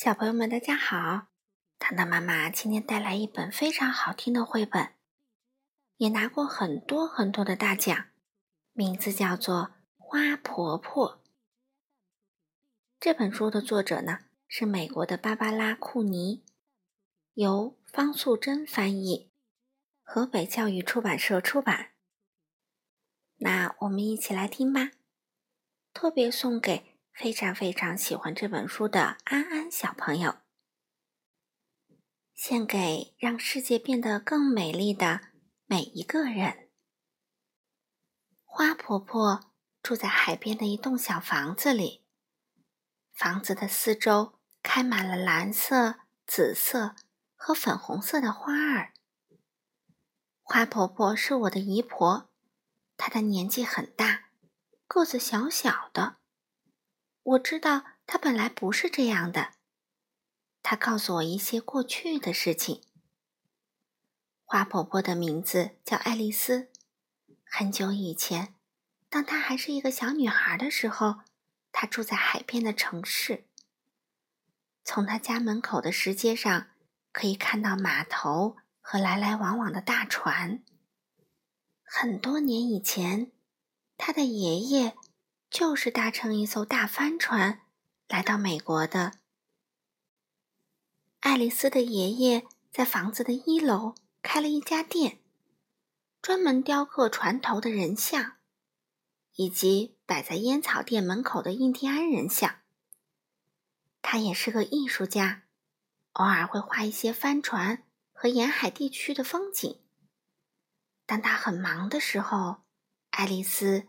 小朋友们，大家好！糖糖妈妈今天带来一本非常好听的绘本，也拿过很多很多的大奖，名字叫做《花婆婆》。这本书的作者呢是美国的芭芭拉·库尼，由方素珍翻译，河北教育出版社出版。那我们一起来听吧，特别送给。非常非常喜欢这本书的安安小朋友，献给让世界变得更美丽的每一个人。花婆婆住在海边的一栋小房子里，房子的四周开满了蓝色、紫色和粉红色的花儿。花婆婆是我的姨婆，她的年纪很大，个子小小的。我知道她本来不是这样的。她告诉我一些过去的事情。花婆婆的名字叫爱丽丝。很久以前，当她还是一个小女孩的时候，她住在海边的城市。从她家门口的石阶上，可以看到码头和来来往往的大船。很多年以前，她的爷爷。就是搭乘一艘大帆船来到美国的。爱丽丝的爷爷在房子的一楼开了一家店，专门雕刻船头的人像，以及摆在烟草店门口的印第安人像。他也是个艺术家，偶尔会画一些帆船和沿海地区的风景。当他很忙的时候，爱丽丝。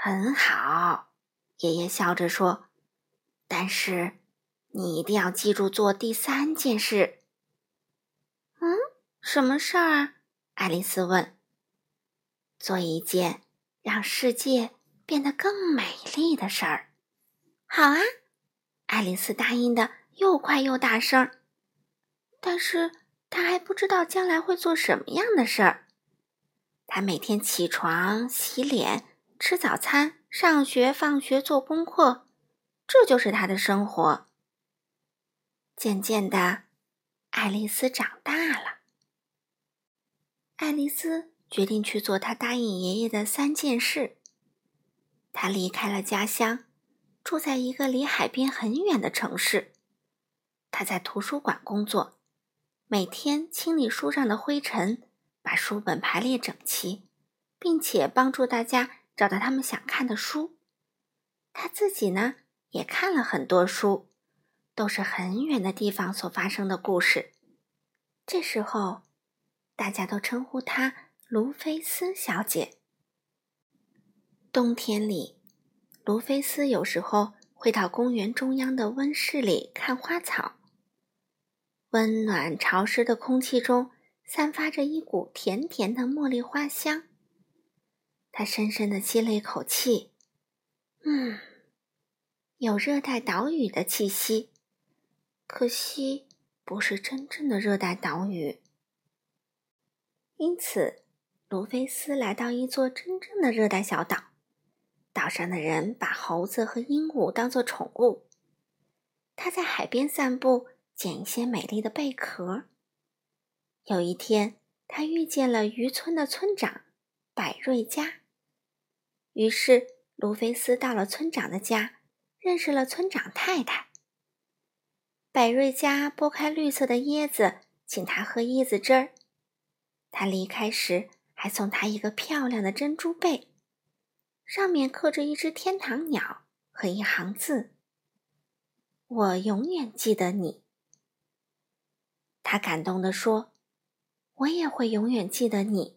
很好，爷爷笑着说：“但是你一定要记住做第三件事。”“嗯，什么事儿啊？”爱丽丝问。“做一件让世界变得更美丽的事儿。”“好啊！”爱丽丝答应的又快又大声。但是她还不知道将来会做什么样的事儿。她每天起床、洗脸。吃早餐、上学、放学、做功课，这就是他的生活。渐渐的，爱丽丝长大了。爱丽丝决定去做她答应爷爷的三件事。她离开了家乡，住在一个离海边很远的城市。她在图书馆工作，每天清理书上的灰尘，把书本排列整齐，并且帮助大家。找到他们想看的书，他自己呢也看了很多书，都是很远的地方所发生的故事。这时候，大家都称呼她卢菲斯小姐。冬天里，卢菲斯有时候会到公园中央的温室里看花草。温暖潮湿的空气中散发着一股甜甜的茉莉花香。他深深的吸了一口气，嗯，有热带岛屿的气息，可惜不是真正的热带岛屿。因此，卢菲斯来到一座真正的热带小岛。岛上的人把猴子和鹦鹉当做宠物。他在海边散步，捡一些美丽的贝壳。有一天，他遇见了渔村的村长。百瑞佳。于是，卢菲斯到了村长的家，认识了村长太太。百瑞家剥开绿色的椰子，请他喝椰子汁儿。他离开时，还送他一个漂亮的珍珠贝，上面刻着一只天堂鸟和一行字：“我永远记得你。”他感动地说：“我也会永远记得你。”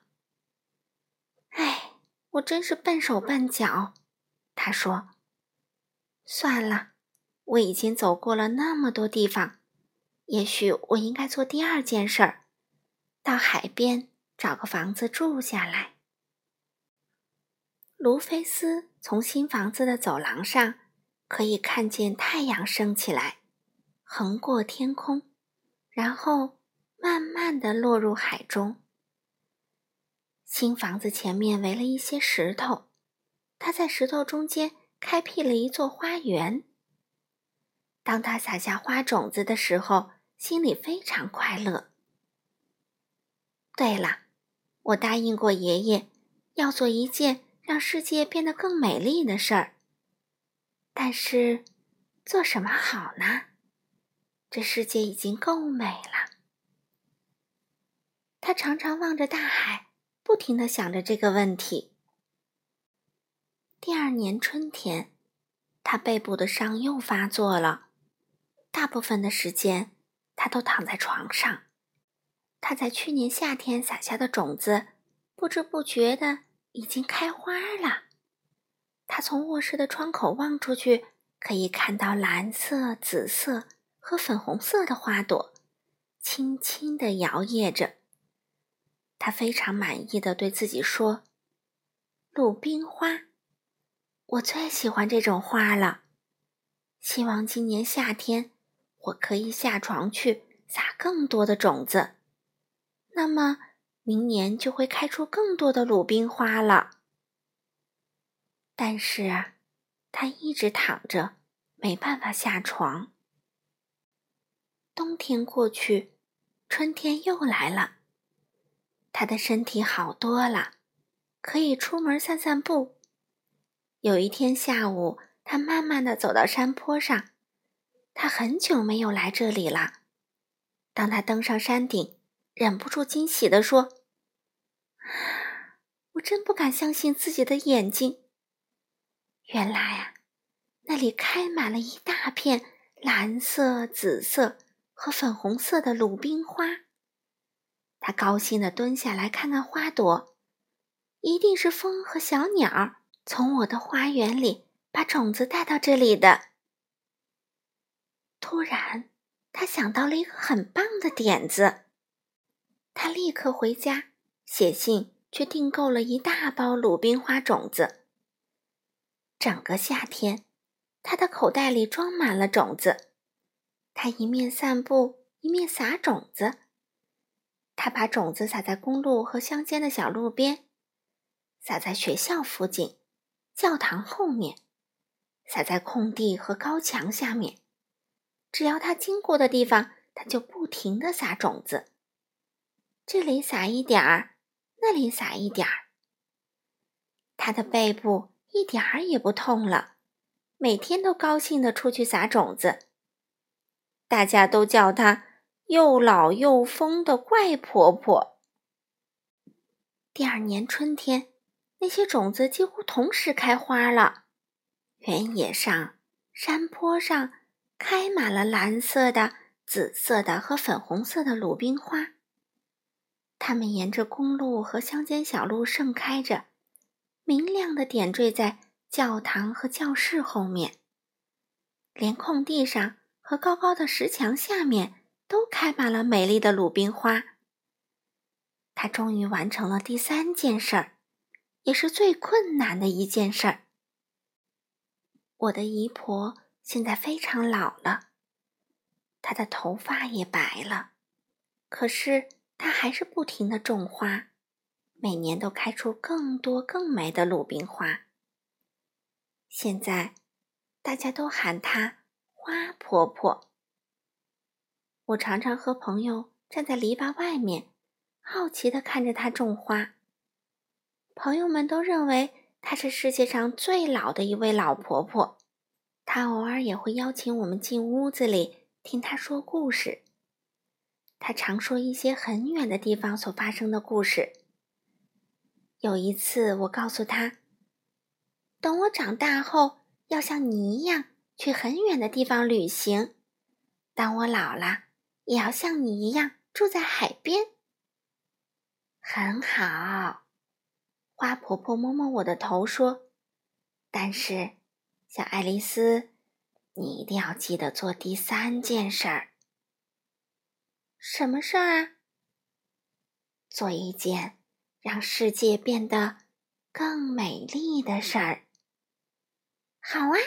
哎，我真是笨手笨脚，他说。算了，我已经走过了那么多地方，也许我应该做第二件事儿，到海边找个房子住下来。卢菲斯从新房子的走廊上可以看见太阳升起来。横过天空，然后慢慢的落入海中。新房子前面围了一些石头，他在石头中间开辟了一座花园。当他撒下花种子的时候，心里非常快乐。对了，我答应过爷爷，要做一件让世界变得更美丽的事儿。但是，做什么好呢？这世界已经够美了。他常常望着大海，不停的想着这个问题。第二年春天，他背部的伤又发作了，大部分的时间他都躺在床上。他在去年夏天撒下的种子，不知不觉的已经开花了。他从卧室的窗口望出去，可以看到蓝色、紫色。和粉红色的花朵轻轻地摇曳着，他非常满意的对自己说：“鲁冰花，我最喜欢这种花了。希望今年夏天我可以下床去撒更多的种子，那么明年就会开出更多的鲁冰花了。”但是，他一直躺着，没办法下床。冬天过去，春天又来了。他的身体好多了，可以出门散散步。有一天下午，他慢慢的走到山坡上。他很久没有来这里了。当他登上山顶，忍不住惊喜地说：“，我真不敢相信自己的眼睛！原来啊，那里开满了一大片蓝色、紫色。”和粉红色的鲁冰花，他高兴地蹲下来看看花朵，一定是风和小鸟从我的花园里把种子带到这里的。突然，他想到了一个很棒的点子，他立刻回家写信去订购了一大包鲁冰花种子。整个夏天，他的口袋里装满了种子。他一面散步，一面撒种子。他把种子撒在公路和乡间的小路边，撒在学校附近、教堂后面，撒在空地和高墙下面。只要他经过的地方，他就不停地撒种子。这里撒一点儿，那里撒一点儿。他的背部一点儿也不痛了，每天都高兴地出去撒种子。大家都叫他又老又疯的怪婆婆。第二年春天，那些种子几乎同时开花了，原野上、山坡上开满了蓝色的、紫色的和粉红色的鲁冰花。它们沿着公路和乡间小路盛开着，明亮的点缀在教堂和教室后面，连空地上。和高高的石墙下面都开满了美丽的鲁冰花。他终于完成了第三件事儿，也是最困难的一件事儿。我的姨婆现在非常老了，她的头发也白了，可是她还是不停的种花，每年都开出更多更美的鲁冰花。现在，大家都喊她。花婆婆，我常常和朋友站在篱笆外面，好奇地看着她种花。朋友们都认为她是世界上最老的一位老婆婆。她偶尔也会邀请我们进屋子里听她说故事。他常说一些很远的地方所发生的故事。有一次，我告诉他：“等我长大后，要像你一样去很远的地方旅行。当我老了，也要像你一样住在海边。”很好，花婆婆摸摸我的头说：“但是，小爱丽丝，你一定要记得做第三件事儿。什么事儿啊？做一件让世界变得更美丽的事儿。”好啊，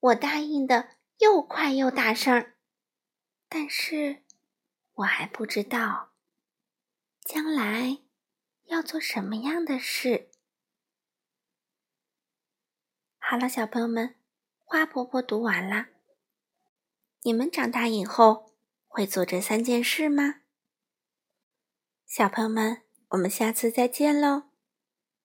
我答应的又快又大声，但是我还不知道。将来要做什么样的事？好了，小朋友们，花婆婆读完了。你们长大以后会做这三件事吗？小朋友们，我们下次再见喽！